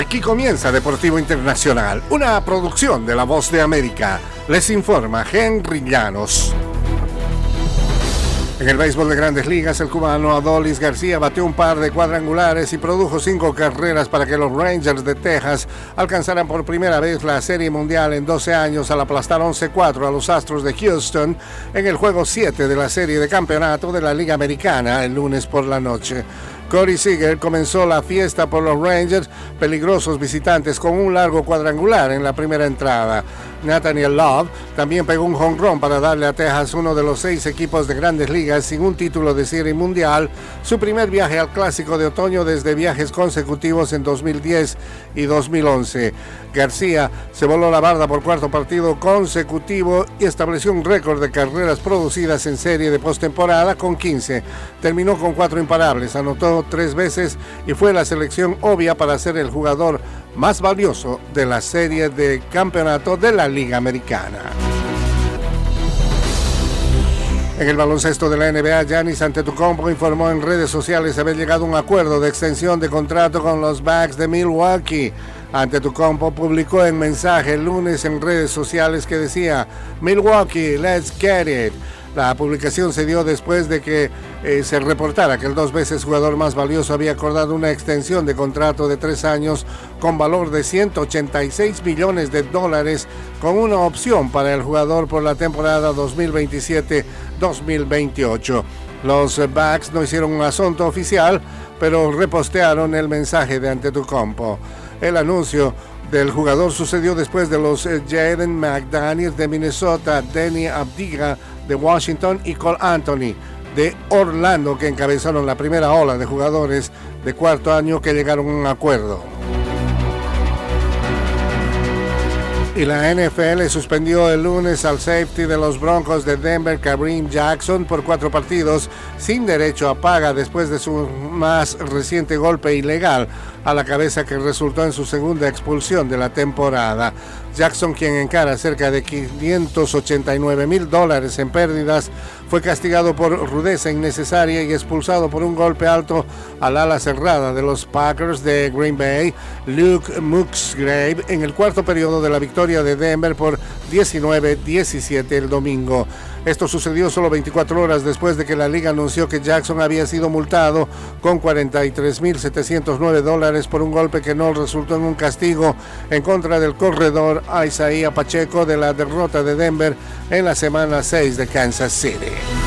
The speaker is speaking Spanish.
Aquí comienza Deportivo Internacional, una producción de La Voz de América. Les informa Henry Llanos. En el béisbol de grandes ligas, el cubano Adolis García batió un par de cuadrangulares y produjo cinco carreras para que los Rangers de Texas alcanzaran por primera vez la Serie Mundial en 12 años al aplastar 11-4 a los Astros de Houston en el juego 7 de la serie de campeonato de la Liga Americana el lunes por la noche. Corey Seager comenzó la fiesta por los Rangers, peligrosos visitantes, con un largo cuadrangular en la primera entrada. Nathaniel Love también pegó un home run para darle a Texas uno de los seis equipos de grandes ligas sin un título de serie mundial, su primer viaje al clásico de otoño desde viajes consecutivos en 2010 y 2011. García se voló la barda por cuarto partido consecutivo y estableció un récord de carreras producidas en serie de postemporada con 15. Terminó con cuatro imparables, anotó tres veces y fue la selección obvia para ser el jugador más valioso de la serie de campeonato de la Liga Americana. En el baloncesto de la NBA, Giannis Antetokounmpo informó en redes sociales haber llegado a un acuerdo de extensión de contrato con los Bucks de Milwaukee. Antetokounmpo publicó en mensaje el lunes en redes sociales que decía, Milwaukee, let's get it. La publicación se dio después de que eh, se reportara que el dos veces jugador más valioso había acordado una extensión de contrato de tres años con valor de 186 millones de dólares con una opción para el jugador por la temporada 2027-2028. Los Bucks no hicieron un asunto oficial, pero repostearon el mensaje de Antetokounmpo. El anuncio del jugador sucedió después de los eh, Jaden McDaniels de Minnesota, Danny Abdiga de Washington y Cole Anthony de Orlando que encabezaron la primera ola de jugadores de cuarto año que llegaron a un acuerdo. Y la NFL suspendió el lunes al safety de los Broncos de Denver, Kareem Jackson, por cuatro partidos sin derecho a paga después de su más reciente golpe ilegal a la cabeza que resultó en su segunda expulsión de la temporada. Jackson, quien encara cerca de 589 mil dólares en pérdidas, fue castigado por rudeza innecesaria y expulsado por un golpe alto al ala cerrada de los Packers de Green Bay, Luke Musgrave, en el cuarto periodo de la victoria de Denver por 19-17 el domingo. Esto sucedió solo 24 horas después de que la liga anunció que Jackson había sido multado con 43.709 dólares por un golpe que no resultó en un castigo en contra del corredor Isaiah Pacheco de la derrota de Denver en la semana 6 de Kansas City.